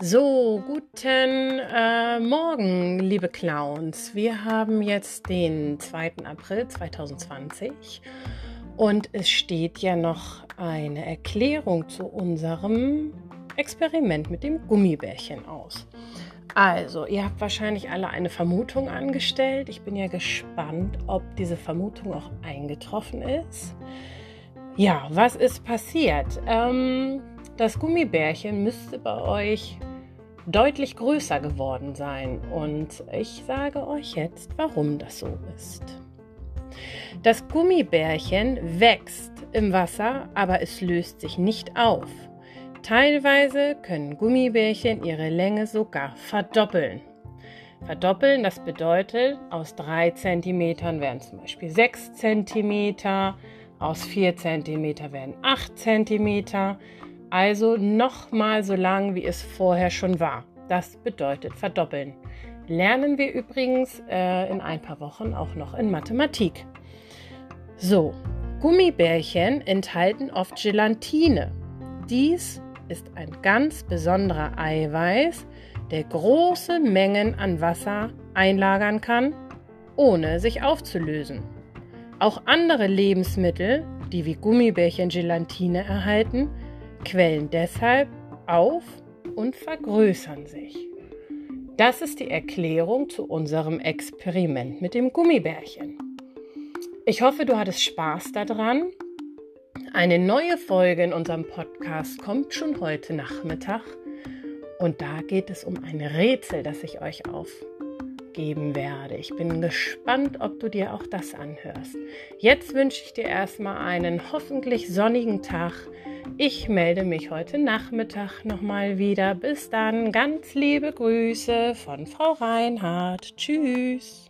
So, guten äh, Morgen, liebe Clowns. Wir haben jetzt den 2. April 2020 und es steht ja noch eine Erklärung zu unserem Experiment mit dem Gummibärchen aus. Also, ihr habt wahrscheinlich alle eine Vermutung angestellt. Ich bin ja gespannt, ob diese Vermutung auch eingetroffen ist. Ja, was ist passiert? Ähm, das Gummibärchen müsste bei euch deutlich größer geworden sein und ich sage euch jetzt, warum das so ist. Das Gummibärchen wächst im Wasser, aber es löst sich nicht auf. Teilweise können Gummibärchen ihre Länge sogar verdoppeln. Verdoppeln, das bedeutet, aus 3 cm werden zum Beispiel 6 cm, aus 4 cm werden 8 cm, also nochmal so lang, wie es vorher schon war. Das bedeutet verdoppeln. Lernen wir übrigens äh, in ein paar Wochen auch noch in Mathematik. So, Gummibärchen enthalten oft Gelatine. Dies ist ein ganz besonderer Eiweiß, der große Mengen an Wasser einlagern kann, ohne sich aufzulösen. Auch andere Lebensmittel, die wie Gummibärchen Gelatine erhalten, quellen deshalb auf und vergrößern sich. Das ist die Erklärung zu unserem Experiment mit dem Gummibärchen. Ich hoffe, du hattest Spaß daran. Eine neue Folge in unserem Podcast kommt schon heute Nachmittag und da geht es um ein Rätsel, das ich euch aufgeben werde. Ich bin gespannt, ob du dir auch das anhörst. Jetzt wünsche ich dir erstmal einen hoffentlich sonnigen Tag ich melde mich heute Nachmittag nochmal wieder. Bis dann, ganz liebe Grüße von Frau Reinhardt. Tschüss.